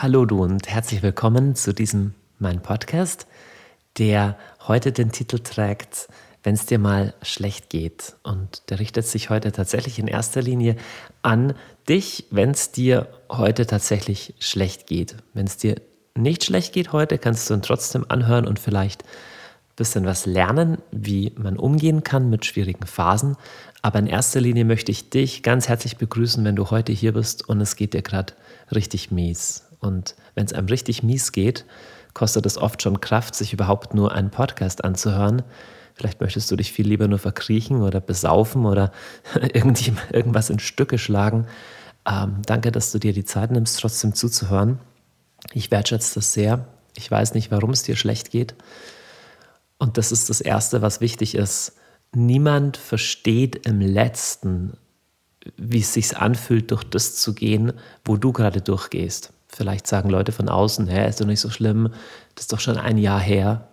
Hallo du und herzlich willkommen zu diesem mein Podcast, der heute den Titel trägt, wenn es dir mal schlecht geht. Und der richtet sich heute tatsächlich in erster Linie an dich, wenn es dir heute tatsächlich schlecht geht. Wenn es dir nicht schlecht geht heute, kannst du ihn trotzdem anhören und vielleicht ein bisschen was lernen, wie man umgehen kann mit schwierigen Phasen. Aber in erster Linie möchte ich dich ganz herzlich begrüßen, wenn du heute hier bist und es geht dir gerade richtig mies. Und wenn es einem richtig mies geht, kostet es oft schon Kraft, sich überhaupt nur einen Podcast anzuhören. Vielleicht möchtest du dich viel lieber nur verkriechen oder besaufen oder irgendwas in Stücke schlagen. Ähm, danke, dass du dir die Zeit nimmst, trotzdem zuzuhören. Ich wertschätze das sehr. Ich weiß nicht, warum es dir schlecht geht. Und das ist das Erste, was wichtig ist. Niemand versteht im letzten, wie es sich anfühlt, durch das zu gehen, wo du gerade durchgehst. Vielleicht sagen Leute von außen, hä, ist doch nicht so schlimm, das ist doch schon ein Jahr her.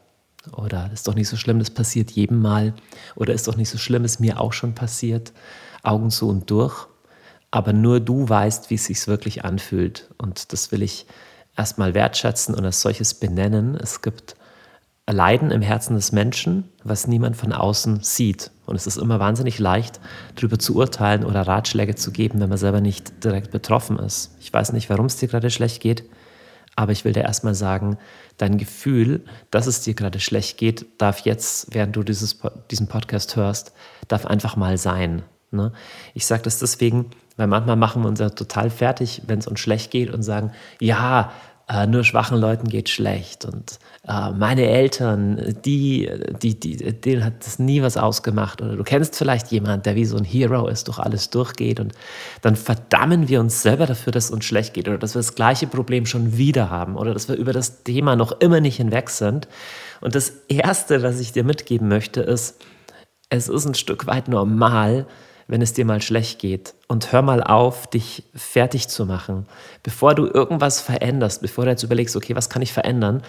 Oder das ist doch nicht so schlimm, das passiert jedem Mal. Oder ist doch nicht so schlimm, ist mir auch schon passiert. Augen zu und durch. Aber nur du weißt, wie es sich wirklich anfühlt. Und das will ich erstmal wertschätzen und als solches benennen. Es gibt Leiden im Herzen des Menschen, was niemand von außen sieht. Und es ist immer wahnsinnig leicht, darüber zu urteilen oder Ratschläge zu geben, wenn man selber nicht direkt betroffen ist. Ich weiß nicht, warum es dir gerade schlecht geht, aber ich will dir erstmal sagen, dein Gefühl, dass es dir gerade schlecht geht, darf jetzt, während du dieses, diesen Podcast hörst, darf einfach mal sein. Ne? Ich sage das deswegen, weil manchmal machen wir uns ja total fertig, wenn es uns schlecht geht und sagen, ja, äh, nur schwachen Leuten geht schlecht. Und äh, meine Eltern, die, die, die, denen hat das nie was ausgemacht. Oder du kennst vielleicht jemanden, der wie so ein Hero ist, durch alles durchgeht. Und dann verdammen wir uns selber dafür, dass es uns schlecht geht. Oder dass wir das gleiche Problem schon wieder haben. Oder dass wir über das Thema noch immer nicht hinweg sind. Und das Erste, was ich dir mitgeben möchte, ist, es ist ein Stück weit normal, wenn es dir mal schlecht geht. Und hör mal auf, dich fertig zu machen. Bevor du irgendwas veränderst, bevor du jetzt überlegst, okay, was kann ich verändern,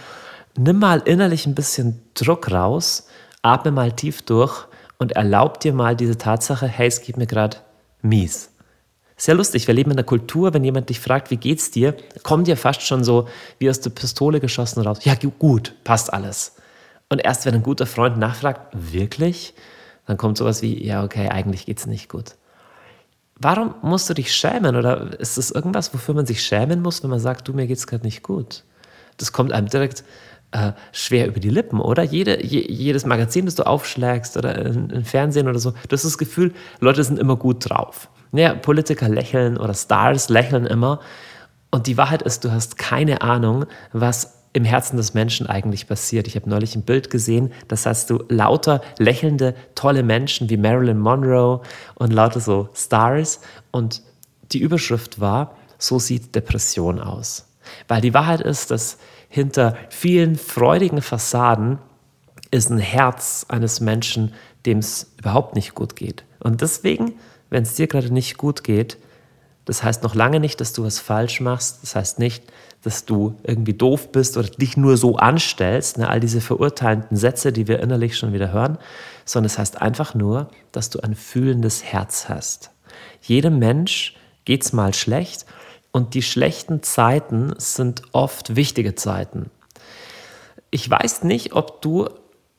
nimm mal innerlich ein bisschen Druck raus, atme mal tief durch und erlaub dir mal diese Tatsache, hey, es geht mir gerade mies. Sehr lustig, wir leben in einer Kultur, wenn jemand dich fragt, wie geht's dir, kommt dir fast schon so wie aus der Pistole geschossen raus. Ja, gut, passt alles. Und erst wenn ein guter Freund nachfragt, wirklich? Dann kommt sowas wie, ja, okay, eigentlich geht es nicht gut. Warum musst du dich schämen? Oder ist das irgendwas, wofür man sich schämen muss, wenn man sagt, du, mir geht es gerade nicht gut? Das kommt einem direkt äh, schwer über die Lippen, oder? Jede, je, jedes Magazin, das du aufschlägst oder im Fernsehen oder so, du hast das Gefühl, Leute sind immer gut drauf. Ja, Politiker lächeln oder Stars lächeln immer. Und die Wahrheit ist, du hast keine Ahnung, was im Herzen des Menschen eigentlich passiert. Ich habe neulich ein Bild gesehen, das heißt du lauter lächelnde, tolle Menschen wie Marilyn Monroe und lauter so Stars. Und die Überschrift war, so sieht Depression aus. Weil die Wahrheit ist, dass hinter vielen freudigen Fassaden ist ein Herz eines Menschen, dem es überhaupt nicht gut geht. Und deswegen, wenn es dir gerade nicht gut geht, das heißt noch lange nicht, dass du was falsch machst. Das heißt nicht, dass du irgendwie doof bist oder dich nur so anstellst, ne, all diese verurteilenden Sätze, die wir innerlich schon wieder hören, sondern es heißt einfach nur, dass du ein fühlendes Herz hast. Jedem Mensch geht es mal schlecht und die schlechten Zeiten sind oft wichtige Zeiten. Ich weiß nicht, ob du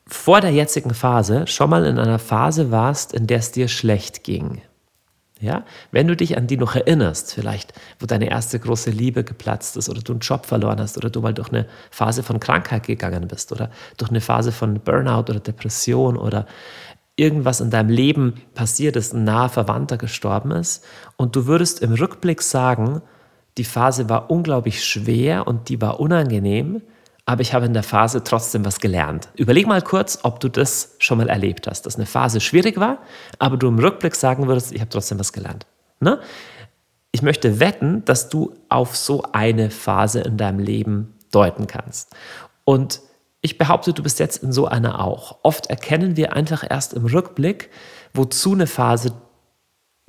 vor der jetzigen Phase schon mal in einer Phase warst, in der es dir schlecht ging. Ja? Wenn du dich an die noch erinnerst, vielleicht, wo deine erste große Liebe geplatzt ist oder du einen Job verloren hast oder du mal durch eine Phase von Krankheit gegangen bist oder durch eine Phase von Burnout oder Depression oder irgendwas in deinem Leben passiert ist, ein naher Verwandter gestorben ist und du würdest im Rückblick sagen, die Phase war unglaublich schwer und die war unangenehm, aber ich habe in der Phase trotzdem was gelernt. Überleg mal kurz, ob du das schon mal erlebt hast, dass eine Phase schwierig war, aber du im Rückblick sagen würdest, ich habe trotzdem was gelernt. Ne? Ich möchte wetten, dass du auf so eine Phase in deinem Leben deuten kannst. Und ich behaupte, du bist jetzt in so einer auch. Oft erkennen wir einfach erst im Rückblick, wozu eine Phase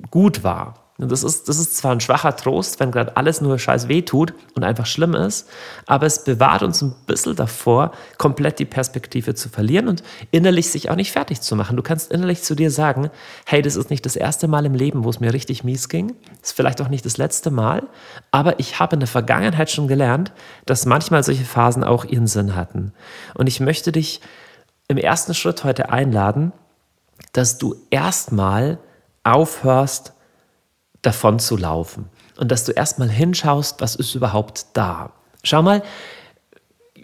gut war. Das ist, das ist zwar ein schwacher Trost, wenn gerade alles nur scheiß weh tut und einfach schlimm ist, aber es bewahrt uns ein bisschen davor, komplett die Perspektive zu verlieren und innerlich sich auch nicht fertig zu machen. Du kannst innerlich zu dir sagen, hey, das ist nicht das erste Mal im Leben, wo es mir richtig mies ging. Ist vielleicht auch nicht das letzte Mal, aber ich habe in der Vergangenheit schon gelernt, dass manchmal solche Phasen auch ihren Sinn hatten. Und ich möchte dich im ersten Schritt heute einladen, dass du erstmal aufhörst, davon zu laufen und dass du erstmal hinschaust, was ist überhaupt da. Schau mal,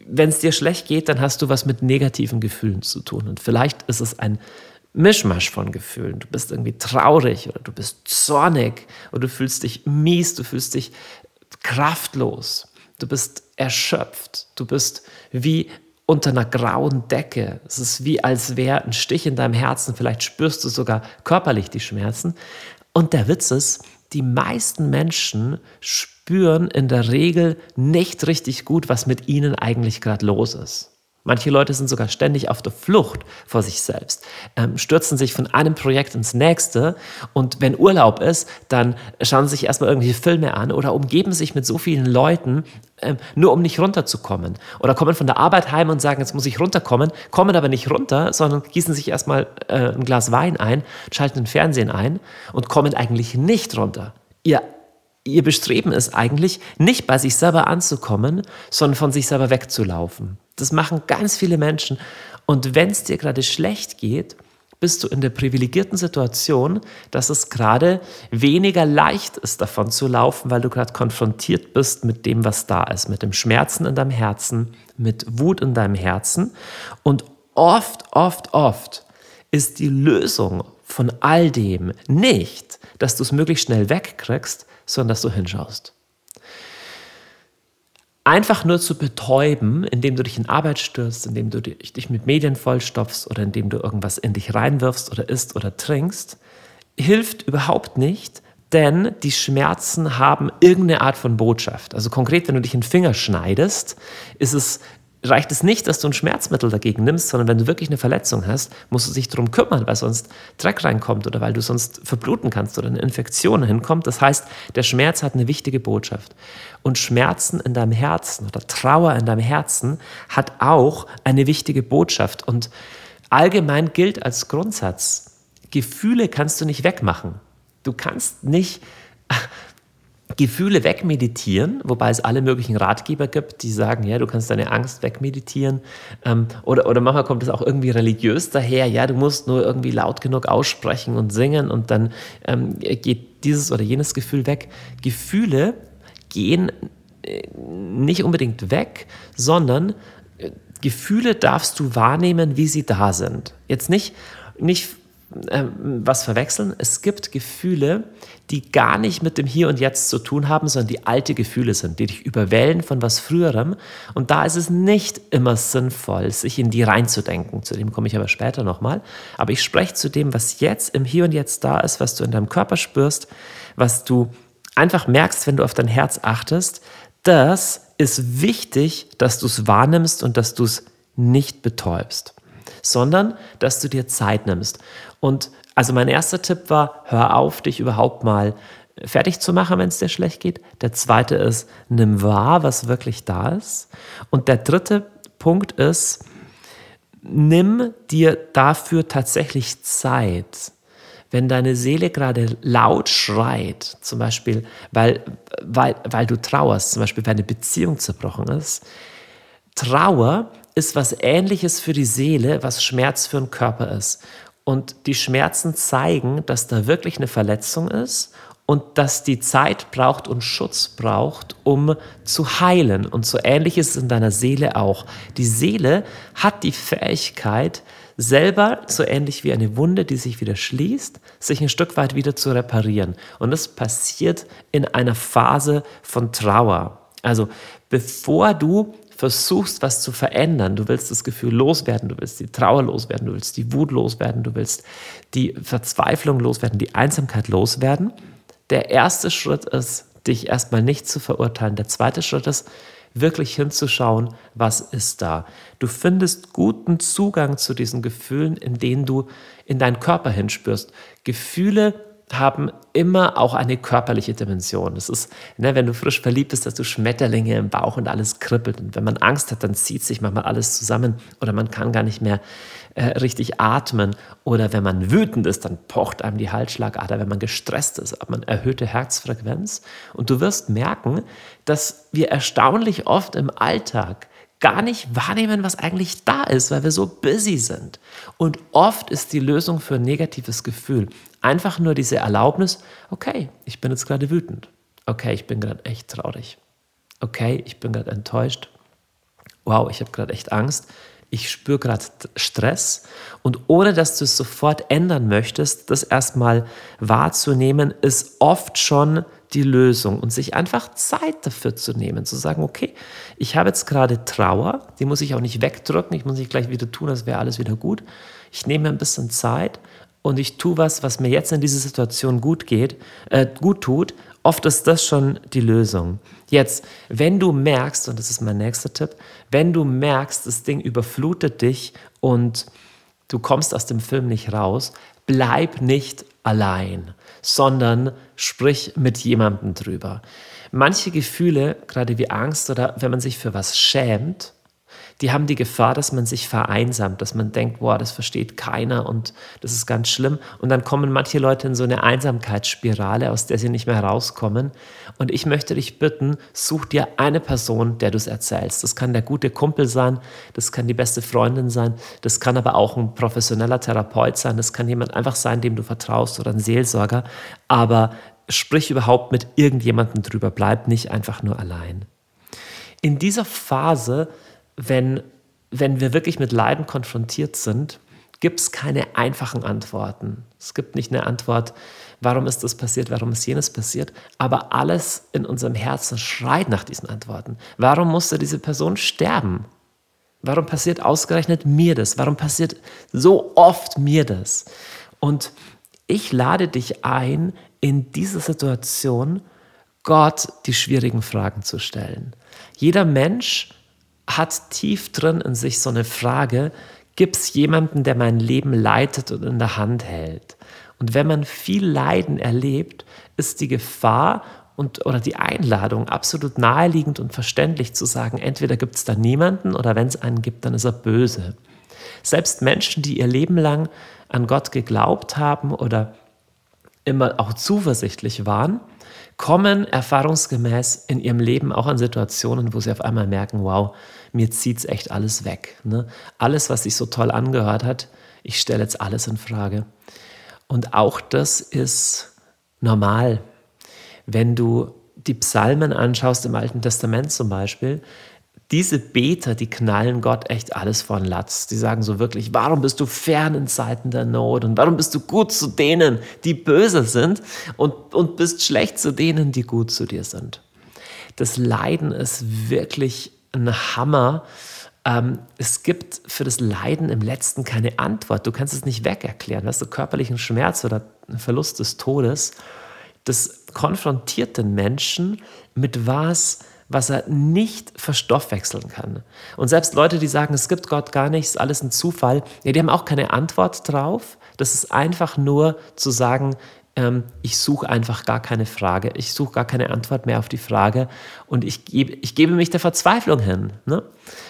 wenn es dir schlecht geht, dann hast du was mit negativen Gefühlen zu tun. Und vielleicht ist es ein Mischmasch von Gefühlen. Du bist irgendwie traurig oder du bist zornig oder du fühlst dich mies, du fühlst dich kraftlos, du bist erschöpft, du bist wie unter einer grauen Decke. Es ist wie, als wäre ein Stich in deinem Herzen. Vielleicht spürst du sogar körperlich die Schmerzen. Und der Witz ist, die meisten Menschen spüren in der Regel nicht richtig gut, was mit ihnen eigentlich gerade los ist. Manche Leute sind sogar ständig auf der Flucht vor sich selbst, ähm, stürzen sich von einem Projekt ins nächste und wenn Urlaub ist, dann schauen sie sich erstmal irgendwelche Filme an oder umgeben sich mit so vielen Leuten, ähm, nur um nicht runterzukommen. Oder kommen von der Arbeit heim und sagen, jetzt muss ich runterkommen, kommen aber nicht runter, sondern gießen sich erstmal äh, ein Glas Wein ein, schalten den Fernsehen ein und kommen eigentlich nicht runter. Ihr ihr Bestreben ist eigentlich, nicht bei sich selber anzukommen, sondern von sich selber wegzulaufen. Das machen ganz viele Menschen. Und wenn es dir gerade schlecht geht, bist du in der privilegierten Situation, dass es gerade weniger leicht ist, davon zu laufen, weil du gerade konfrontiert bist mit dem, was da ist, mit dem Schmerzen in deinem Herzen, mit Wut in deinem Herzen. Und oft, oft, oft ist die Lösung von all dem nicht, dass du es möglichst schnell wegkriegst, sondern dass du hinschaust. Einfach nur zu betäuben, indem du dich in Arbeit stürzt, indem du dich mit Medien vollstopfst oder indem du irgendwas in dich reinwirfst oder isst oder trinkst, hilft überhaupt nicht, denn die Schmerzen haben irgendeine Art von Botschaft. Also konkret, wenn du dich in den Finger schneidest, ist es reicht es nicht, dass du ein Schmerzmittel dagegen nimmst, sondern wenn du wirklich eine Verletzung hast, musst du dich darum kümmern, weil sonst Dreck reinkommt oder weil du sonst verbluten kannst oder eine Infektion hinkommt. Das heißt, der Schmerz hat eine wichtige Botschaft. Und Schmerzen in deinem Herzen oder Trauer in deinem Herzen hat auch eine wichtige Botschaft. Und allgemein gilt als Grundsatz, Gefühle kannst du nicht wegmachen. Du kannst nicht Gefühle wegmeditieren, wobei es alle möglichen Ratgeber gibt, die sagen, ja, du kannst deine Angst wegmeditieren. Ähm, oder, oder manchmal kommt es auch irgendwie religiös daher, ja, du musst nur irgendwie laut genug aussprechen und singen und dann ähm, geht dieses oder jenes Gefühl weg. Gefühle gehen äh, nicht unbedingt weg, sondern äh, Gefühle darfst du wahrnehmen, wie sie da sind. Jetzt nicht, nicht äh, was verwechseln. Es gibt Gefühle, die gar nicht mit dem Hier und Jetzt zu tun haben, sondern die alte Gefühle sind, die dich überwältigen von was Früherem. Und da ist es nicht immer sinnvoll, sich in die reinzudenken. Zu dem komme ich aber später nochmal. Aber ich spreche zu dem, was jetzt im Hier und Jetzt da ist, was du in deinem Körper spürst, was du einfach merkst, wenn du auf dein Herz achtest. Das ist wichtig, dass du es wahrnimmst und dass du es nicht betäubst sondern dass du dir Zeit nimmst. Und also mein erster Tipp war, hör auf, dich überhaupt mal fertig zu machen, wenn es dir schlecht geht. Der zweite ist, nimm wahr, was wirklich da ist. Und der dritte Punkt ist, nimm dir dafür tatsächlich Zeit. Wenn deine Seele gerade laut schreit, zum Beispiel, weil, weil, weil du trauerst, zum Beispiel, weil eine Beziehung zerbrochen ist, Trauer ist was Ähnliches für die Seele, was Schmerz für den Körper ist. Und die Schmerzen zeigen, dass da wirklich eine Verletzung ist und dass die Zeit braucht und Schutz braucht, um zu heilen. Und so ähnlich ist es in deiner Seele auch. Die Seele hat die Fähigkeit, selber, so ähnlich wie eine Wunde, die sich wieder schließt, sich ein Stück weit wieder zu reparieren. Und das passiert in einer Phase von Trauer. Also bevor du versuchst, was zu verändern. Du willst das Gefühl loswerden, du willst die Trauer loswerden, du willst die Wut loswerden, du willst die Verzweiflung loswerden, die Einsamkeit loswerden. Der erste Schritt ist, dich erstmal nicht zu verurteilen. Der zweite Schritt ist, wirklich hinzuschauen, was ist da. Du findest guten Zugang zu diesen Gefühlen, in denen du in deinen Körper hinspürst. Gefühle haben immer auch eine körperliche Dimension. Das ist, ne, wenn du frisch verliebt bist, dass du Schmetterlinge im Bauch und alles kribbelt. Und wenn man Angst hat, dann zieht sich manchmal alles zusammen oder man kann gar nicht mehr äh, richtig atmen. Oder wenn man wütend ist, dann pocht einem die Halsschlagader. Wenn man gestresst ist, hat man erhöhte Herzfrequenz. Und du wirst merken, dass wir erstaunlich oft im Alltag gar nicht wahrnehmen, was eigentlich da ist, weil wir so busy sind. Und oft ist die Lösung für ein negatives Gefühl einfach nur diese Erlaubnis, okay, ich bin jetzt gerade wütend. Okay, ich bin gerade echt traurig. Okay, ich bin gerade enttäuscht. Wow, ich habe gerade echt Angst. Ich spüre gerade Stress. Und ohne dass du es sofort ändern möchtest, das erstmal wahrzunehmen, ist oft schon die Lösung und sich einfach Zeit dafür zu nehmen, zu sagen, okay, ich habe jetzt gerade Trauer, die muss ich auch nicht wegdrücken, ich muss nicht gleich wieder tun, als wäre alles wieder gut. Ich nehme mir ein bisschen Zeit und ich tue was, was mir jetzt in dieser Situation gut geht, äh, gut tut. Oft ist das schon die Lösung. Jetzt, wenn du merkst, und das ist mein nächster Tipp, wenn du merkst, das Ding überflutet dich und du kommst aus dem Film nicht raus, bleib nicht allein sondern sprich mit jemandem drüber. Manche Gefühle, gerade wie Angst oder wenn man sich für was schämt, die haben die Gefahr, dass man sich vereinsamt, dass man denkt, boah, das versteht keiner und das ist ganz schlimm. Und dann kommen manche Leute in so eine Einsamkeitsspirale, aus der sie nicht mehr rauskommen. Und ich möchte dich bitten, such dir eine Person, der du es erzählst. Das kann der gute Kumpel sein, das kann die beste Freundin sein, das kann aber auch ein professioneller Therapeut sein, das kann jemand einfach sein, dem du vertraust oder ein Seelsorger. Aber sprich überhaupt mit irgendjemandem drüber, bleib nicht einfach nur allein. In dieser Phase wenn, wenn wir wirklich mit Leiden konfrontiert sind, gibt es keine einfachen Antworten. Es gibt nicht eine Antwort, warum ist das passiert, warum ist jenes passiert, aber alles in unserem Herzen schreit nach diesen Antworten. Warum musste diese Person sterben? Warum passiert ausgerechnet mir das? Warum passiert so oft mir das? Und ich lade dich ein, in dieser Situation Gott die schwierigen Fragen zu stellen. Jeder Mensch hat tief drin in sich so eine Frage, gibt es jemanden, der mein Leben leitet und in der Hand hält? Und wenn man viel Leiden erlebt, ist die Gefahr und, oder die Einladung absolut naheliegend und verständlich zu sagen, entweder gibt es da niemanden oder wenn es einen gibt, dann ist er böse. Selbst Menschen, die ihr Leben lang an Gott geglaubt haben oder immer auch zuversichtlich waren, kommen erfahrungsgemäß in ihrem Leben auch an Situationen, wo sie auf einmal merken, wow, mir zieht es echt alles weg. Ne? Alles, was sich so toll angehört hat, ich stelle jetzt alles in Frage. Und auch das ist normal. Wenn du die Psalmen anschaust im Alten Testament zum Beispiel, diese Beter, die knallen Gott echt alles von Latz. Die sagen so wirklich, warum bist du fern in Zeiten der Not und warum bist du gut zu denen, die böse sind und, und bist schlecht zu denen, die gut zu dir sind. Das Leiden ist wirklich ein Hammer. Ähm, es gibt für das Leiden im Letzten keine Antwort. Du kannst es nicht wegerklären. Weißt du, körperlichen Schmerz oder Verlust des Todes, das konfrontiert den Menschen mit was, was er nicht verstoffwechseln kann. Und selbst Leute, die sagen, es gibt Gott gar nicht, ist alles ein Zufall, ja, die haben auch keine Antwort drauf. Das ist einfach nur zu sagen, ähm, ich suche einfach gar keine Frage, ich suche gar keine Antwort mehr auf die Frage und ich, gebe, ich gebe mich der Verzweiflung hin. Ne?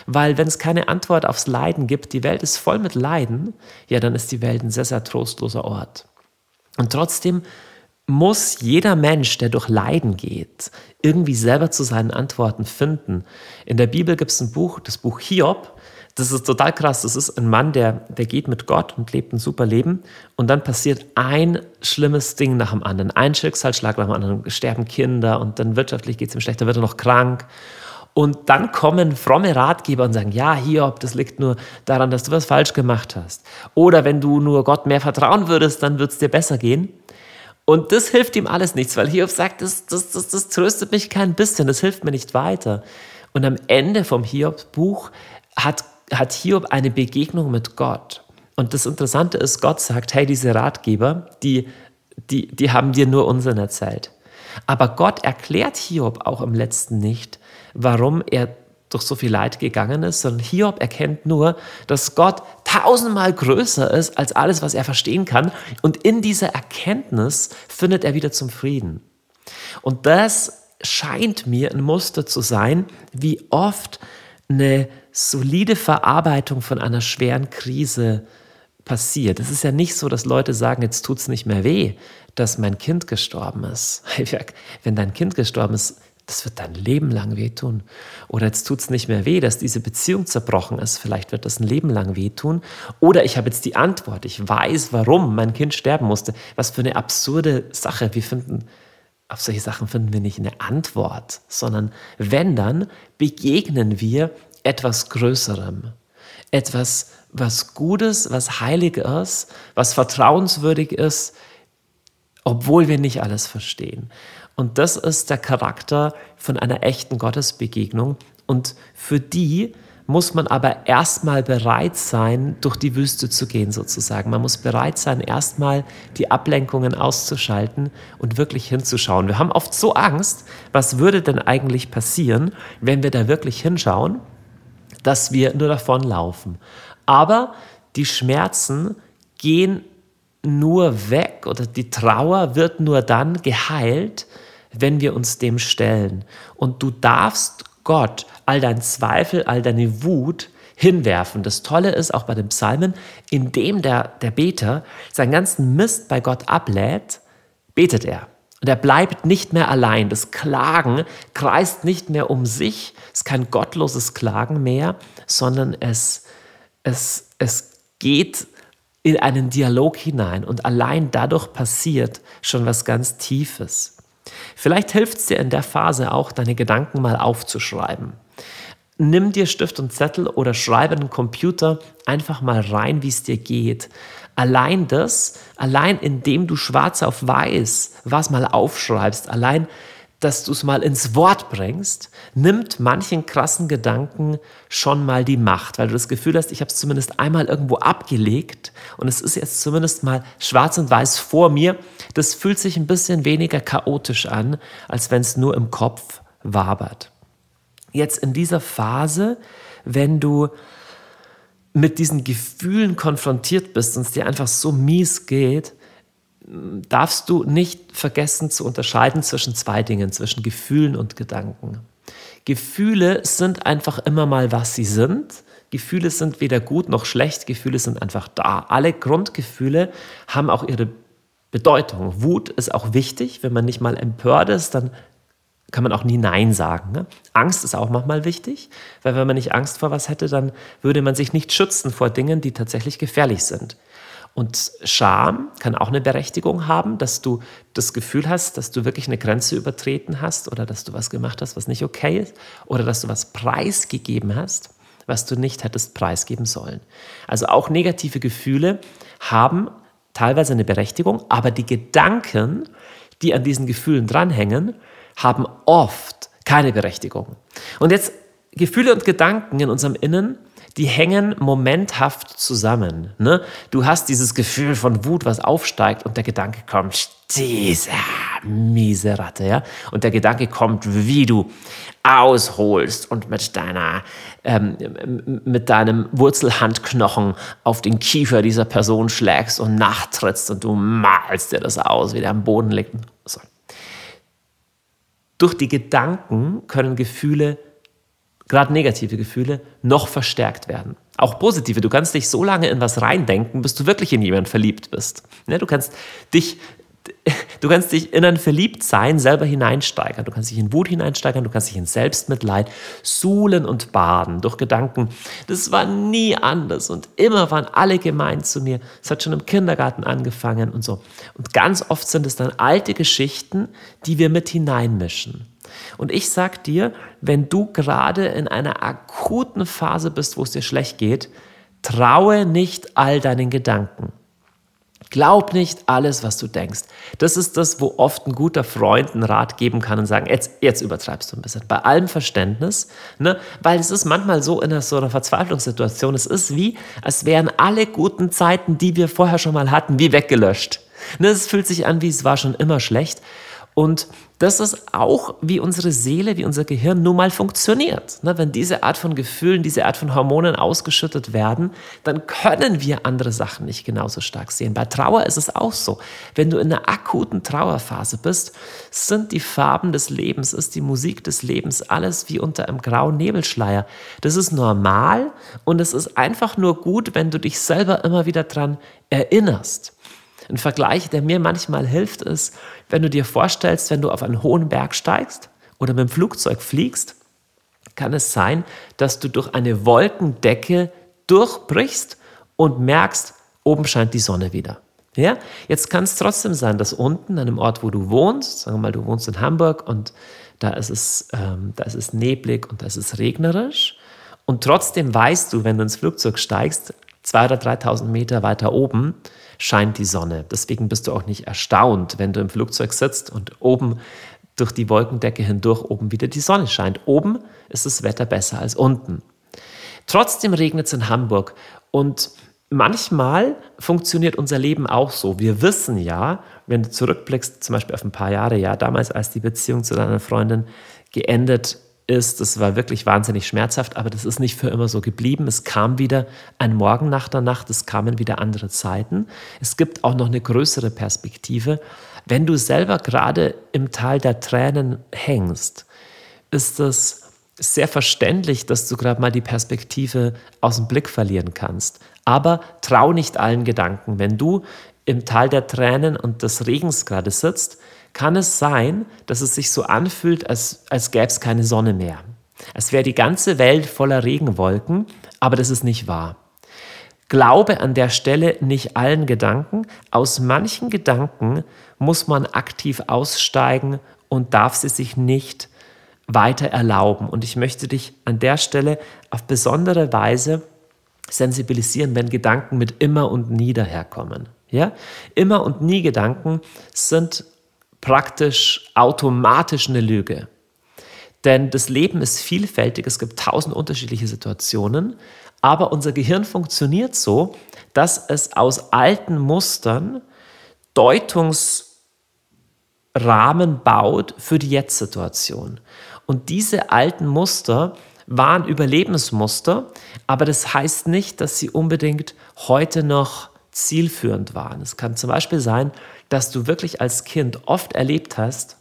Weil wenn es keine Antwort aufs Leiden gibt, die Welt ist voll mit Leiden, ja, dann ist die Welt ein sehr, sehr trostloser Ort. Und trotzdem muss jeder Mensch, der durch Leiden geht, irgendwie selber zu seinen Antworten finden. In der Bibel gibt es ein Buch, das Buch Hiob. Das ist total krass. Das ist ein Mann, der, der geht mit Gott und lebt ein super Leben. Und dann passiert ein schlimmes Ding nach dem anderen. Ein Schicksalsschlag nach dem anderen. Sterben Kinder und dann wirtschaftlich geht es ihm schlechter, wird er noch krank. Und dann kommen fromme Ratgeber und sagen, ja, Hiob, das liegt nur daran, dass du was falsch gemacht hast. Oder wenn du nur Gott mehr vertrauen würdest, dann wird es dir besser gehen. Und das hilft ihm alles nichts, weil Hiob sagt, das, das, das, das tröstet mich kein bisschen, das hilft mir nicht weiter. Und am Ende vom Hiob-Buch hat, hat Hiob eine Begegnung mit Gott. Und das Interessante ist, Gott sagt, hey, diese Ratgeber, die, die, die haben dir nur Unsinn erzählt. Aber Gott erklärt Hiob auch im letzten nicht, warum er durch so viel Leid gegangen ist, sondern Hiob erkennt nur, dass Gott tausendmal größer ist als alles, was er verstehen kann. Und in dieser Erkenntnis findet er wieder zum Frieden. Und das scheint mir ein Muster zu sein, wie oft eine solide Verarbeitung von einer schweren Krise passiert. Es ist ja nicht so, dass Leute sagen, jetzt tut es nicht mehr weh, dass mein Kind gestorben ist. Wenn dein Kind gestorben ist, das wird dein Leben lang wehtun. Oder jetzt tut es nicht mehr weh, dass diese Beziehung zerbrochen ist. Vielleicht wird das ein Leben lang wehtun. Oder ich habe jetzt die Antwort. Ich weiß, warum mein Kind sterben musste. Was für eine absurde Sache. Wir finden, auf solche Sachen finden wir nicht eine Antwort, sondern wenn dann begegnen wir etwas Größerem. Etwas, was Gutes, was Heiliges, was vertrauenswürdig ist, obwohl wir nicht alles verstehen. Und das ist der Charakter von einer echten Gottesbegegnung. Und für die muss man aber erstmal bereit sein, durch die Wüste zu gehen, sozusagen. Man muss bereit sein, erstmal die Ablenkungen auszuschalten und wirklich hinzuschauen. Wir haben oft so Angst, was würde denn eigentlich passieren, wenn wir da wirklich hinschauen, dass wir nur davonlaufen. Aber die Schmerzen gehen nur weg oder die Trauer wird nur dann geheilt, wenn wir uns dem stellen. Und du darfst Gott all dein Zweifel, all deine Wut hinwerfen. Das Tolle ist auch bei den Psalmen, indem der, der Beter seinen ganzen Mist bei Gott ablädt, betet er. Und er bleibt nicht mehr allein. Das Klagen kreist nicht mehr um sich. Es ist kein gottloses Klagen mehr, sondern es, es, es geht in einen Dialog hinein und allein dadurch passiert schon was ganz Tiefes. Vielleicht hilft es dir in der Phase auch, deine Gedanken mal aufzuschreiben. Nimm dir Stift und Zettel oder schreibe den Computer einfach mal rein, wie es dir geht. Allein das, allein indem du schwarz auf weiß was mal aufschreibst, allein dass du es mal ins Wort bringst, nimmt manchen krassen Gedanken schon mal die Macht, weil du das Gefühl hast, ich habe es zumindest einmal irgendwo abgelegt und es ist jetzt zumindest mal schwarz und weiß vor mir. Das fühlt sich ein bisschen weniger chaotisch an, als wenn es nur im Kopf wabert. Jetzt in dieser Phase, wenn du mit diesen Gefühlen konfrontiert bist und es dir einfach so mies geht, darfst du nicht vergessen zu unterscheiden zwischen zwei Dingen, zwischen Gefühlen und Gedanken. Gefühle sind einfach immer mal, was sie sind. Gefühle sind weder gut noch schlecht, Gefühle sind einfach da. Alle Grundgefühle haben auch ihre Bedeutung. Wut ist auch wichtig. Wenn man nicht mal empört ist, dann kann man auch nie Nein sagen. Ne? Angst ist auch manchmal wichtig, weil wenn man nicht Angst vor was hätte, dann würde man sich nicht schützen vor Dingen, die tatsächlich gefährlich sind. Und Scham kann auch eine Berechtigung haben, dass du das Gefühl hast, dass du wirklich eine Grenze übertreten hast oder dass du was gemacht hast, was nicht okay ist oder dass du was preisgegeben hast, was du nicht hättest preisgeben sollen. Also auch negative Gefühle haben teilweise eine Berechtigung, aber die Gedanken, die an diesen Gefühlen dranhängen, haben oft keine Berechtigung. Und jetzt Gefühle und Gedanken in unserem Innen die hängen momenthaft zusammen. Ne? Du hast dieses Gefühl von Wut, was aufsteigt und der Gedanke kommt, diese miese Ratte, ja? Und der Gedanke kommt, wie du ausholst und mit deiner, ähm, mit deinem Wurzelhandknochen auf den Kiefer dieser Person schlägst und nachtrittst und du malst dir das aus, wie der am Boden liegt. So. Durch die Gedanken können Gefühle gerade negative Gefühle, noch verstärkt werden. Auch positive. Du kannst dich so lange in was reindenken, bis du wirklich in jemanden verliebt bist. Ne, du kannst dich Du kannst dich in ein Verliebtsein selber hineinsteigern. Du kannst dich in Wut hineinsteigern, du kannst dich in Selbstmitleid suhlen und baden durch Gedanken. Das war nie anders und immer waren alle gemein zu mir. Es hat schon im Kindergarten angefangen und so. Und ganz oft sind es dann alte Geschichten, die wir mit hineinmischen. Und ich sag dir, wenn du gerade in einer akuten Phase bist, wo es dir schlecht geht, traue nicht all deinen Gedanken. Glaub nicht alles, was du denkst. Das ist das, wo oft ein guter Freund einen Rat geben kann und sagen, jetzt, jetzt übertreibst du ein bisschen. Bei allem Verständnis, ne? weil es ist manchmal so in so einer Verzweiflungssituation, es ist wie, als wären alle guten Zeiten, die wir vorher schon mal hatten, wie weggelöscht. Ne? Es fühlt sich an, wie es war schon immer schlecht. Und das ist auch, wie unsere Seele, wie unser Gehirn nun mal funktioniert. Ne, wenn diese Art von Gefühlen, diese Art von Hormonen ausgeschüttet werden, dann können wir andere Sachen nicht genauso stark sehen. Bei Trauer ist es auch so. Wenn du in einer akuten Trauerphase bist, sind die Farben des Lebens, ist die Musik des Lebens alles wie unter einem grauen Nebelschleier. Das ist normal und es ist einfach nur gut, wenn du dich selber immer wieder daran erinnerst. Ein Vergleich, der mir manchmal hilft, ist, wenn du dir vorstellst, wenn du auf einen hohen Berg steigst oder mit dem Flugzeug fliegst, kann es sein, dass du durch eine Wolkendecke durchbrichst und merkst, oben scheint die Sonne wieder. Ja? Jetzt kann es trotzdem sein, dass unten an einem Ort, wo du wohnst, sagen wir mal, du wohnst in Hamburg und da ist es, ähm, da ist es neblig und da ist es regnerisch. Und trotzdem weißt du, wenn du ins Flugzeug steigst, 2.000 oder 3.000 Meter weiter oben, scheint die Sonne. Deswegen bist du auch nicht erstaunt, wenn du im Flugzeug sitzt und oben durch die Wolkendecke hindurch oben wieder die Sonne scheint. Oben ist das Wetter besser als unten. Trotzdem regnet es in Hamburg und manchmal funktioniert unser Leben auch so. Wir wissen ja, wenn du zurückblickst, zum Beispiel auf ein paar Jahre, ja, damals, als die Beziehung zu deiner Freundin geendet ist, das war wirklich wahnsinnig schmerzhaft, aber das ist nicht für immer so geblieben. Es kam wieder ein Morgen nach der Nacht, es kamen wieder andere Zeiten. Es gibt auch noch eine größere Perspektive. Wenn du selber gerade im Tal der Tränen hängst, ist es sehr verständlich, dass du gerade mal die Perspektive aus dem Blick verlieren kannst. Aber trau nicht allen Gedanken. Wenn du im Tal der Tränen und des Regens gerade sitzt, kann es sein, dass es sich so anfühlt, als, als gäbe es keine Sonne mehr. Als wäre die ganze Welt voller Regenwolken, aber das ist nicht wahr. Glaube an der Stelle nicht allen Gedanken. Aus manchen Gedanken muss man aktiv aussteigen und darf sie sich nicht weiter erlauben. Und ich möchte dich an der Stelle auf besondere Weise sensibilisieren, wenn Gedanken mit immer und nie daherkommen. Ja? Immer und nie Gedanken sind praktisch automatisch eine Lüge. Denn das Leben ist vielfältig, es gibt tausend unterschiedliche Situationen, aber unser Gehirn funktioniert so, dass es aus alten Mustern Deutungsrahmen baut für die Jetzt-Situation. Und diese alten Muster waren Überlebensmuster, aber das heißt nicht, dass sie unbedingt heute noch zielführend waren. Es kann zum Beispiel sein, dass du wirklich als Kind oft erlebt hast,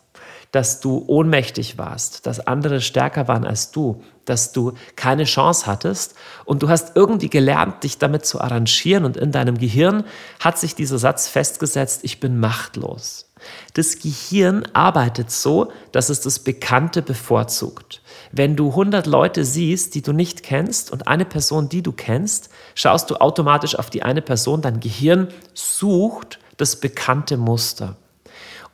dass du ohnmächtig warst, dass andere stärker waren als du, dass du keine Chance hattest und du hast irgendwie gelernt, dich damit zu arrangieren und in deinem Gehirn hat sich dieser Satz festgesetzt, ich bin machtlos. Das Gehirn arbeitet so, dass es das Bekannte bevorzugt. Wenn du 100 Leute siehst, die du nicht kennst und eine Person, die du kennst, schaust du automatisch auf die eine Person, dein Gehirn sucht das bekannte Muster.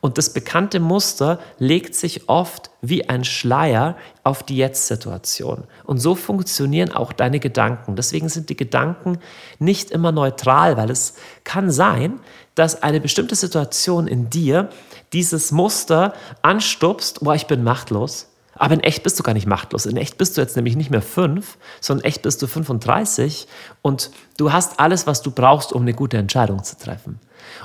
Und das bekannte Muster legt sich oft wie ein Schleier auf die Jetzt-Situation. Und so funktionieren auch deine Gedanken. Deswegen sind die Gedanken nicht immer neutral, weil es kann sein, dass eine bestimmte Situation in dir dieses Muster anstupst, boah, ich bin machtlos. Aber in echt bist du gar nicht machtlos. In echt bist du jetzt nämlich nicht mehr fünf, sondern in echt bist du 35 und du hast alles, was du brauchst, um eine gute Entscheidung zu treffen.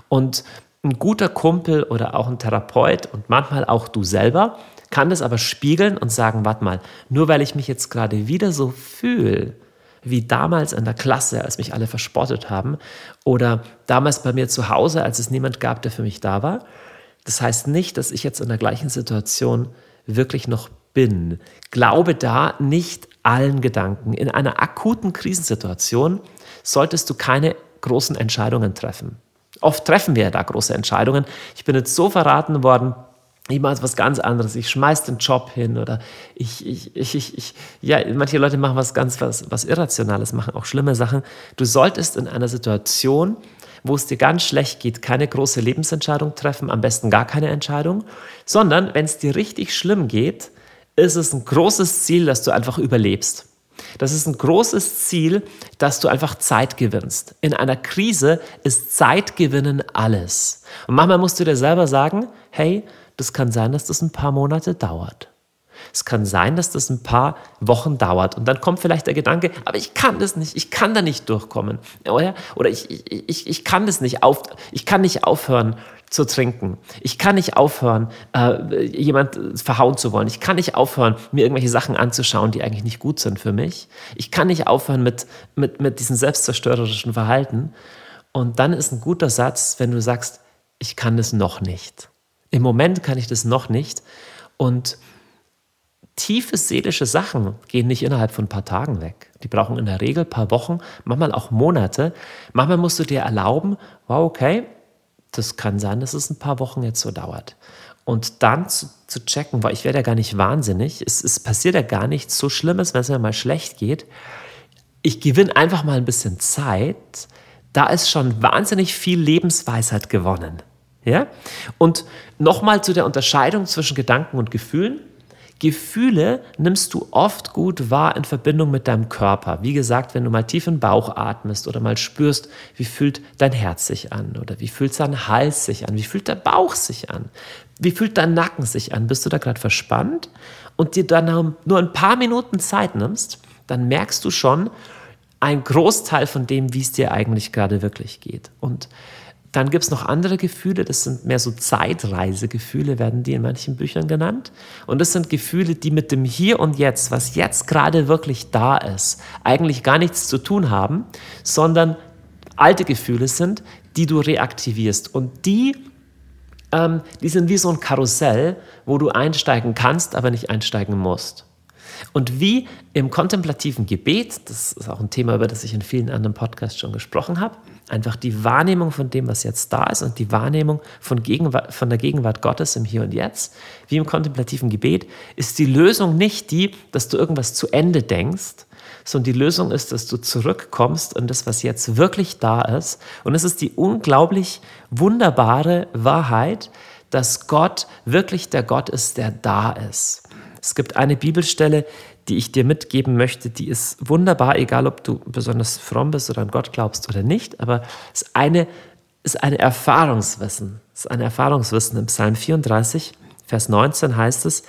Und ein guter Kumpel oder auch ein Therapeut und manchmal auch du selber kann das aber spiegeln und sagen, warte mal, nur weil ich mich jetzt gerade wieder so fühle, wie damals in der Klasse, als mich alle verspottet haben, oder damals bei mir zu Hause, als es niemand gab, der für mich da war. Das heißt nicht, dass ich jetzt in der gleichen Situation wirklich noch bin. Glaube da nicht allen Gedanken. In einer akuten Krisensituation solltest du keine großen Entscheidungen treffen. Oft treffen wir ja da große Entscheidungen. Ich bin jetzt so verraten worden, ich mache was ganz anderes. Ich schmeiß den Job hin oder ich, ich, ich, ich, ich, ja, manche Leute machen was ganz, was, was Irrationales, machen auch schlimme Sachen. Du solltest in einer Situation, wo es dir ganz schlecht geht, keine große Lebensentscheidung treffen, am besten gar keine Entscheidung, sondern wenn es dir richtig schlimm geht, ist es ein großes Ziel, dass du einfach überlebst. Das ist ein großes Ziel, dass du einfach Zeit gewinnst. In einer Krise ist Zeitgewinnen alles. Und manchmal musst du dir selber sagen, hey, das kann sein, dass das ein paar Monate dauert. Es kann sein, dass das ein paar Wochen dauert. Und dann kommt vielleicht der Gedanke, aber ich kann das nicht, ich kann da nicht durchkommen. Oder, oder ich, ich, ich kann das nicht auf, ich kann nicht aufhören, zu trinken. Ich kann nicht aufhören, äh, jemand verhauen zu wollen. Ich kann nicht aufhören, mir irgendwelche Sachen anzuschauen, die eigentlich nicht gut sind für mich. Ich kann nicht aufhören mit, mit, mit diesem selbstzerstörerischen Verhalten. Und dann ist ein guter Satz, wenn du sagst, ich kann das noch nicht. Im Moment kann ich das noch nicht. Und tiefe seelische Sachen gehen nicht innerhalb von ein paar Tagen weg. Die brauchen in der Regel ein paar Wochen, manchmal auch Monate. Manchmal musst du dir erlauben, wow, okay, das kann sein, dass es ein paar Wochen jetzt so dauert. Und dann zu, zu checken, weil ich werde ja gar nicht wahnsinnig, es, es passiert ja gar nichts so Schlimmes, wenn es mir mal schlecht geht. Ich gewinne einfach mal ein bisschen Zeit. Da ist schon wahnsinnig viel Lebensweisheit gewonnen. Ja? Und nochmal zu der Unterscheidung zwischen Gedanken und Gefühlen. Gefühle nimmst du oft gut wahr in Verbindung mit deinem Körper. Wie gesagt, wenn du mal tief in den Bauch atmest oder mal spürst, wie fühlt dein Herz sich an oder wie fühlt dein Hals sich an, wie fühlt der Bauch sich an, wie fühlt dein Nacken sich an, bist du da gerade verspannt und dir dann nur ein paar Minuten Zeit nimmst, dann merkst du schon einen Großteil von dem, wie es dir eigentlich gerade wirklich geht. Und dann gibt es noch andere Gefühle, das sind mehr so Zeitreisegefühle, werden die in manchen Büchern genannt. Und das sind Gefühle, die mit dem Hier und Jetzt, was jetzt gerade wirklich da ist, eigentlich gar nichts zu tun haben, sondern alte Gefühle sind, die du reaktivierst. Und die, ähm, die sind wie so ein Karussell, wo du einsteigen kannst, aber nicht einsteigen musst. Und wie im kontemplativen Gebet, das ist auch ein Thema, über das ich in vielen anderen Podcasts schon gesprochen habe, einfach die Wahrnehmung von dem, was jetzt da ist und die Wahrnehmung von, Gegenwart, von der Gegenwart Gottes im Hier und Jetzt, wie im kontemplativen Gebet, ist die Lösung nicht die, dass du irgendwas zu Ende denkst, sondern die Lösung ist, dass du zurückkommst an das, was jetzt wirklich da ist. Und es ist die unglaublich wunderbare Wahrheit, dass Gott wirklich der Gott ist, der da ist. Es gibt eine Bibelstelle, die ich dir mitgeben möchte, die ist wunderbar, egal ob du besonders fromm bist oder an Gott glaubst oder nicht, aber es ist eine, ist eine Erfahrungswissen. Es ist ein Erfahrungswissen. Im Psalm 34, Vers 19 heißt es,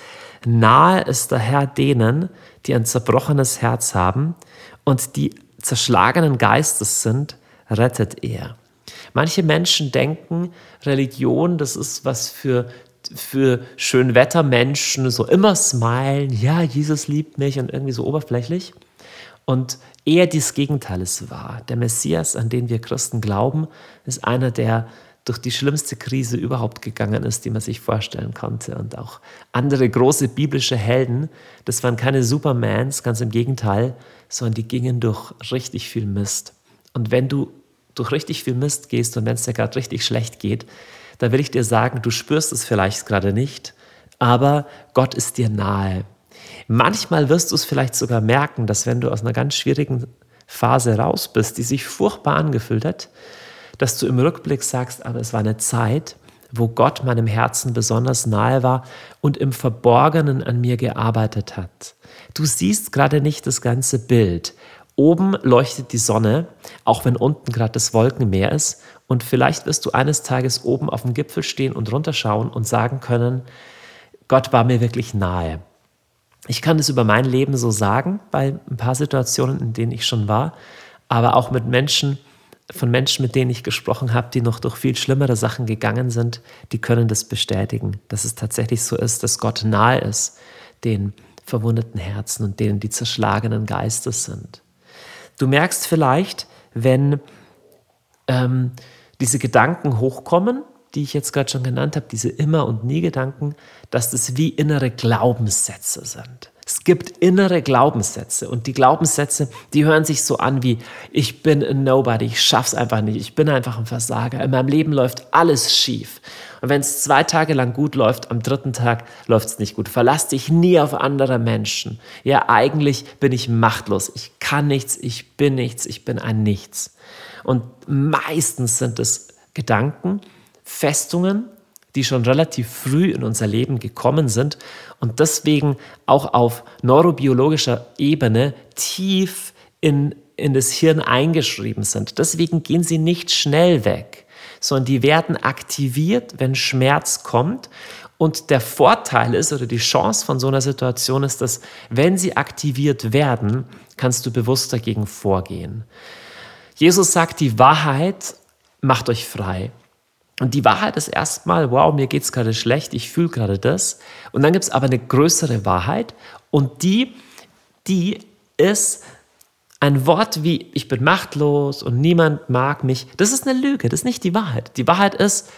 nahe ist der Herr denen, die ein zerbrochenes Herz haben und die zerschlagenen Geistes sind, rettet er. Manche Menschen denken, Religion, das ist was für für Schönwettermenschen so immer smilen, ja, Jesus liebt mich und irgendwie so oberflächlich. Und eher das Gegenteil ist wahr. Der Messias, an den wir Christen glauben, ist einer, der durch die schlimmste Krise überhaupt gegangen ist, die man sich vorstellen konnte. Und auch andere große biblische Helden, das waren keine Supermans, ganz im Gegenteil, sondern die gingen durch richtig viel Mist. Und wenn du durch richtig viel Mist gehst und wenn es dir gerade richtig schlecht geht, da will ich dir sagen, du spürst es vielleicht gerade nicht, aber Gott ist dir nahe. Manchmal wirst du es vielleicht sogar merken, dass wenn du aus einer ganz schwierigen Phase raus bist, die sich furchtbar angefühlt hat, dass du im Rückblick sagst, aber es war eine Zeit, wo Gott meinem Herzen besonders nahe war und im Verborgenen an mir gearbeitet hat. Du siehst gerade nicht das ganze Bild. Oben leuchtet die Sonne, auch wenn unten gerade das Wolkenmeer ist. Und vielleicht wirst du eines Tages oben auf dem Gipfel stehen und runterschauen und sagen können, Gott war mir wirklich nahe. Ich kann es über mein Leben so sagen, bei ein paar Situationen, in denen ich schon war, aber auch mit Menschen, von Menschen, mit denen ich gesprochen habe, die noch durch viel schlimmere Sachen gegangen sind, die können das bestätigen, dass es tatsächlich so ist, dass Gott nahe ist, den verwundeten Herzen und denen, die zerschlagenen Geistes sind. Du merkst vielleicht, wenn ähm, diese Gedanken hochkommen, die ich jetzt gerade schon genannt habe, diese Immer- und Nie-Gedanken, dass das wie innere Glaubenssätze sind. Es gibt innere Glaubenssätze und die Glaubenssätze, die hören sich so an wie ich bin a nobody, ich schaff's einfach nicht, ich bin einfach ein Versager, in meinem Leben läuft alles schief. Und wenn es zwei Tage lang gut läuft, am dritten Tag läuft es nicht gut. Verlass dich nie auf andere Menschen. Ja, eigentlich bin ich machtlos. Ich kann nichts, ich bin nichts, ich bin ein Nichts. Und meistens sind es Gedanken, Festungen, die schon relativ früh in unser Leben gekommen sind und deswegen auch auf neurobiologischer Ebene tief in, in das Hirn eingeschrieben sind. Deswegen gehen sie nicht schnell weg, sondern die werden aktiviert, wenn Schmerz kommt. Und der Vorteil ist oder die Chance von so einer Situation ist, dass wenn sie aktiviert werden, kannst du bewusst dagegen vorgehen. Jesus sagt, die Wahrheit macht euch frei. Und die Wahrheit ist erstmal, wow, mir geht es gerade schlecht, ich fühle gerade das. Und dann gibt es aber eine größere Wahrheit und die, die ist ein Wort wie ich bin machtlos und niemand mag mich. Das ist eine Lüge, das ist nicht die Wahrheit. Die Wahrheit ist,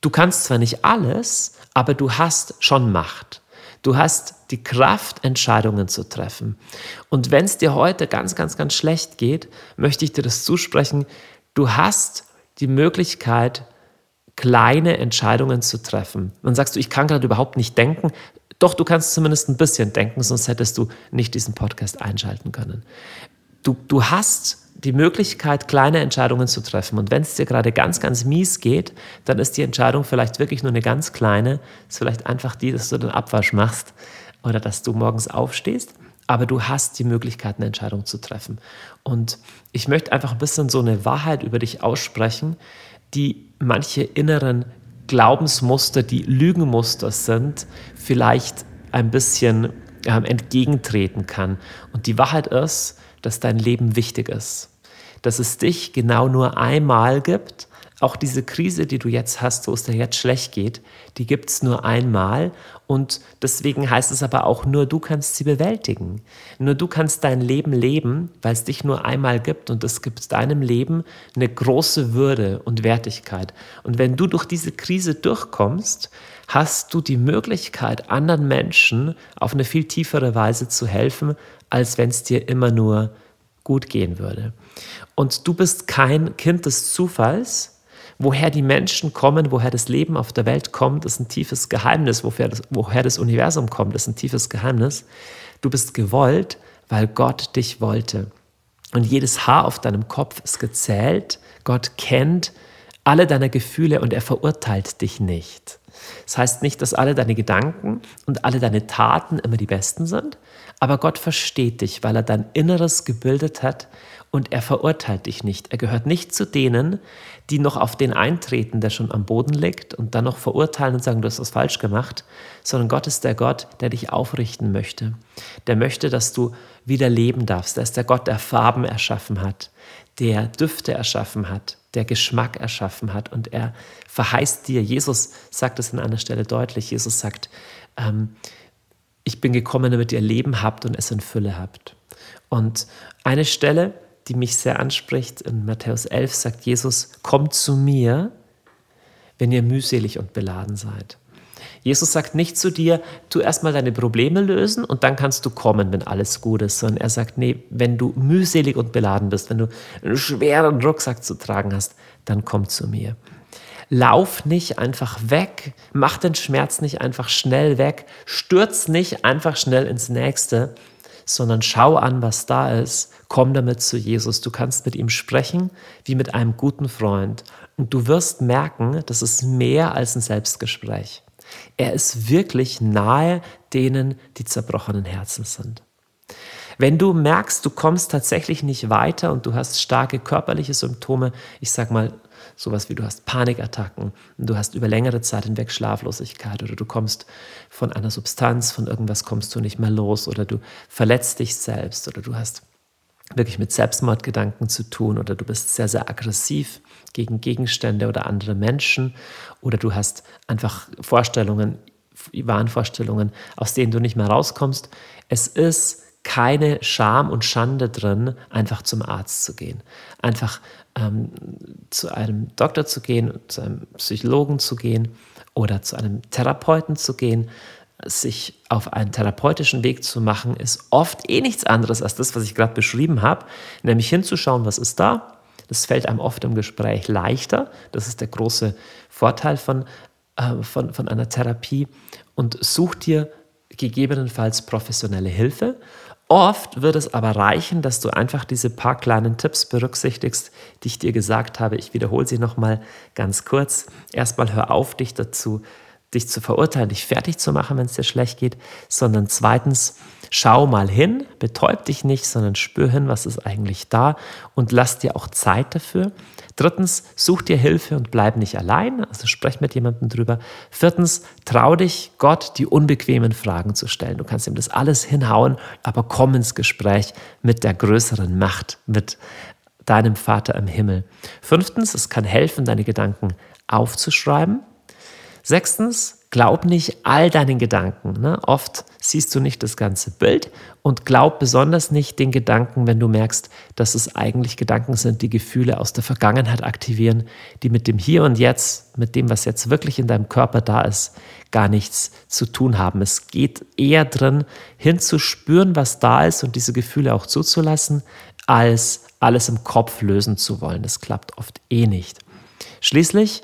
du kannst zwar nicht alles, aber du hast schon Macht. Du hast die Kraft, Entscheidungen zu treffen. Und wenn es dir heute ganz, ganz, ganz schlecht geht, möchte ich dir das zusprechen. Du hast die Möglichkeit, kleine Entscheidungen zu treffen. Dann sagst du, ich kann gerade überhaupt nicht denken. Doch, du kannst zumindest ein bisschen denken, sonst hättest du nicht diesen Podcast einschalten können. Du, du hast die Möglichkeit, kleine Entscheidungen zu treffen. Und wenn es dir gerade ganz, ganz mies geht, dann ist die Entscheidung vielleicht wirklich nur eine ganz kleine. Ist vielleicht einfach die, dass du den Abwasch machst oder dass du morgens aufstehst. Aber du hast die Möglichkeit, eine Entscheidung zu treffen. Und ich möchte einfach ein bisschen so eine Wahrheit über dich aussprechen, die manche inneren Glaubensmuster, die Lügenmuster sind, vielleicht ein bisschen ähm, entgegentreten kann. Und die Wahrheit ist, dass dein Leben wichtig ist. Dass es dich genau nur einmal gibt. Auch diese Krise, die du jetzt hast, wo es dir jetzt schlecht geht, die gibt es nur einmal. Und deswegen heißt es aber auch, nur du kannst sie bewältigen. Nur du kannst dein Leben leben, weil es dich nur einmal gibt. Und es gibt deinem Leben eine große Würde und Wertigkeit. Und wenn du durch diese Krise durchkommst, hast du die Möglichkeit, anderen Menschen auf eine viel tiefere Weise zu helfen, als wenn es dir immer nur gut gehen würde. Und du bist kein Kind des Zufalls. Woher die Menschen kommen, woher das Leben auf der Welt kommt, ist ein tiefes Geheimnis. Woher das, woher das Universum kommt, ist ein tiefes Geheimnis. Du bist gewollt, weil Gott dich wollte. Und jedes Haar auf deinem Kopf ist gezählt. Gott kennt alle deine Gefühle und er verurteilt dich nicht. Das heißt nicht, dass alle deine Gedanken und alle deine Taten immer die besten sind, aber Gott versteht dich, weil er dein Inneres gebildet hat und er verurteilt dich nicht. Er gehört nicht zu denen, die noch auf den eintreten, der schon am Boden liegt und dann noch verurteilen und sagen, du hast was falsch gemacht, sondern Gott ist der Gott, der dich aufrichten möchte. Der möchte, dass du wieder leben darfst. Er ist der Gott, der Farben erschaffen hat, der Düfte erschaffen hat, der Geschmack erschaffen hat und er verheißt dir, Jesus sagt es an einer Stelle deutlich, Jesus sagt, ähm, ich bin gekommen, damit ihr Leben habt und es in Fülle habt. Und eine Stelle, die mich sehr anspricht, in Matthäus 11 sagt Jesus, kommt zu mir, wenn ihr mühselig und beladen seid. Jesus sagt nicht zu dir, tu erstmal deine Probleme lösen und dann kannst du kommen, wenn alles gut ist, sondern er sagt, nee, wenn du mühselig und beladen bist, wenn du einen schweren Rucksack zu tragen hast, dann komm zu mir. Lauf nicht einfach weg, mach den Schmerz nicht einfach schnell weg, stürz nicht einfach schnell ins nächste, sondern schau an, was da ist, komm damit zu Jesus. Du kannst mit ihm sprechen wie mit einem guten Freund und du wirst merken, das ist mehr als ein Selbstgespräch. Er ist wirklich nahe denen, die zerbrochenen Herzen sind. Wenn du merkst, du kommst tatsächlich nicht weiter und du hast starke körperliche Symptome, ich sag mal sowas wie du hast Panikattacken, du hast über längere Zeit hinweg Schlaflosigkeit oder du kommst von einer Substanz, von irgendwas kommst du nicht mehr los oder du verletzt dich selbst oder du hast wirklich mit Selbstmordgedanken zu tun oder du bist sehr, sehr aggressiv gegen Gegenstände oder andere Menschen oder du hast einfach Vorstellungen, Wahnvorstellungen, aus denen du nicht mehr rauskommst. Es ist keine Scham und Schande drin, einfach zum Arzt zu gehen. Einfach ähm, zu einem Doktor zu gehen, zu einem Psychologen zu gehen oder zu einem Therapeuten zu gehen, sich auf einen therapeutischen Weg zu machen, ist oft eh nichts anderes als das, was ich gerade beschrieben habe, nämlich hinzuschauen, was ist da. Das fällt einem oft im Gespräch leichter. Das ist der große Vorteil von, äh, von, von einer Therapie. Und such dir gegebenenfalls professionelle Hilfe Oft wird es aber reichen, dass du einfach diese paar kleinen Tipps berücksichtigst, die ich dir gesagt habe. Ich wiederhole sie nochmal ganz kurz. Erstmal hör auf, dich dazu, dich zu verurteilen, dich fertig zu machen, wenn es dir schlecht geht, sondern zweitens, schau mal hin, betäub dich nicht, sondern spür hin, was ist eigentlich da und lass dir auch Zeit dafür. Drittens, such dir Hilfe und bleib nicht allein, also sprech mit jemandem drüber. Viertens, trau dich, Gott die unbequemen Fragen zu stellen. Du kannst ihm das alles hinhauen, aber komm ins Gespräch mit der größeren Macht, mit deinem Vater im Himmel. Fünftens, es kann helfen, deine Gedanken aufzuschreiben. Sechstens, glaub nicht all deinen Gedanken. Ne? Oft siehst du nicht das ganze Bild und glaub besonders nicht den Gedanken, wenn du merkst, dass es eigentlich Gedanken sind, die Gefühle aus der Vergangenheit aktivieren, die mit dem Hier und Jetzt, mit dem, was jetzt wirklich in deinem Körper da ist, gar nichts zu tun haben. Es geht eher drin, hinzuspüren, was da ist und diese Gefühle auch zuzulassen, als alles im Kopf lösen zu wollen. Das klappt oft eh nicht. Schließlich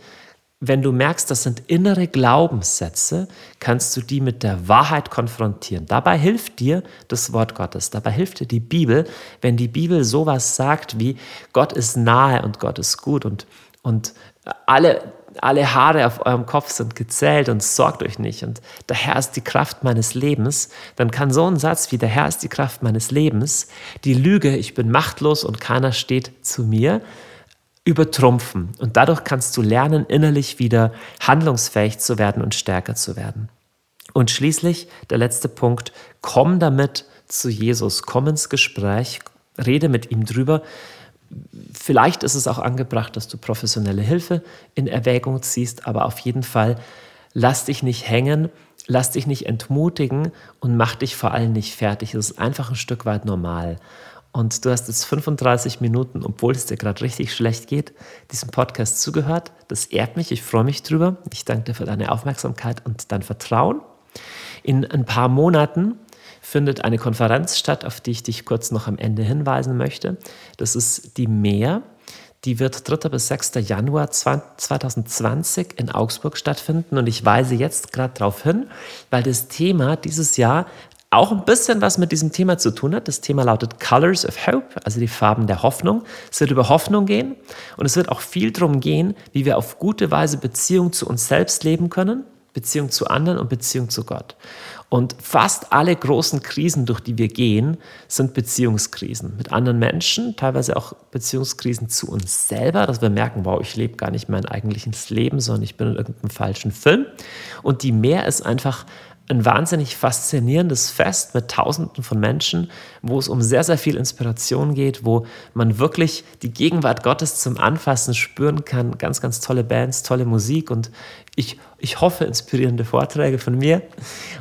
wenn du merkst, das sind innere Glaubenssätze, kannst du die mit der Wahrheit konfrontieren. Dabei hilft dir das Wort Gottes, dabei hilft dir die Bibel, wenn die Bibel sowas sagt wie Gott ist nahe und Gott ist gut und, und alle, alle Haare auf eurem Kopf sind gezählt und sorgt euch nicht. Und der Herr ist die Kraft meines Lebens, dann kann so ein Satz wie der Herr ist die Kraft meines Lebens, die Lüge, ich bin machtlos und keiner steht zu mir, übertrumpfen. Und dadurch kannst du lernen, innerlich wieder handlungsfähig zu werden und stärker zu werden. Und schließlich der letzte Punkt, komm damit zu Jesus, komm ins Gespräch, rede mit ihm drüber. Vielleicht ist es auch angebracht, dass du professionelle Hilfe in Erwägung ziehst, aber auf jeden Fall lass dich nicht hängen, lass dich nicht entmutigen und mach dich vor allem nicht fertig. Es ist einfach ein Stück weit normal. Und du hast jetzt 35 Minuten, obwohl es dir gerade richtig schlecht geht, diesem Podcast zugehört. Das ehrt mich, ich freue mich drüber. Ich danke dir für deine Aufmerksamkeit und dein Vertrauen. In ein paar Monaten findet eine Konferenz statt, auf die ich dich kurz noch am Ende hinweisen möchte. Das ist die Mehr. Die wird 3. bis 6. Januar 2020 in Augsburg stattfinden und ich weise jetzt gerade darauf hin, weil das Thema dieses Jahr auch ein bisschen was mit diesem Thema zu tun hat. Das Thema lautet Colors of Hope, also die Farben der Hoffnung. Es wird über Hoffnung gehen und es wird auch viel darum gehen, wie wir auf gute Weise Beziehung zu uns selbst leben können, Beziehung zu anderen und Beziehung zu Gott. Und fast alle großen Krisen, durch die wir gehen, sind Beziehungskrisen mit anderen Menschen, teilweise auch Beziehungskrisen zu uns selber, dass wir merken, wow, ich lebe gar nicht mein eigentliches Leben, sondern ich bin in irgendeinem falschen Film. Und die Mehr ist einfach ein wahnsinnig faszinierendes Fest mit Tausenden von Menschen, wo es um sehr, sehr viel Inspiration geht, wo man wirklich die Gegenwart Gottes zum Anfassen spüren kann. Ganz, ganz tolle Bands, tolle Musik und ich, ich hoffe, inspirierende Vorträge von mir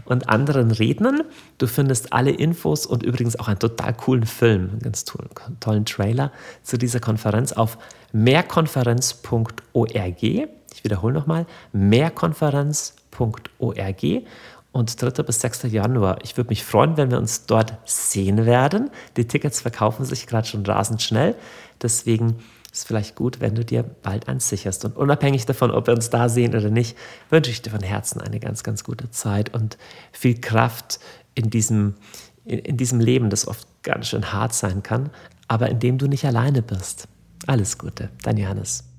und anderen Rednern. Du findest alle Infos und übrigens auch einen total coolen Film, einen ganz tollen, tollen Trailer zu dieser Konferenz auf mehrkonferenz.org. Ich wiederhole nochmal, mehrkonferenz.org und 3. bis 6. Januar. Ich würde mich freuen, wenn wir uns dort sehen werden. Die Tickets verkaufen sich gerade schon rasend schnell. Deswegen ist es vielleicht gut, wenn du dir bald eins sicherst. Und unabhängig davon, ob wir uns da sehen oder nicht, wünsche ich dir von Herzen eine ganz, ganz gute Zeit und viel Kraft in diesem, in, in diesem Leben, das oft ganz schön hart sein kann, aber in dem du nicht alleine bist. Alles Gute, dein Johannes.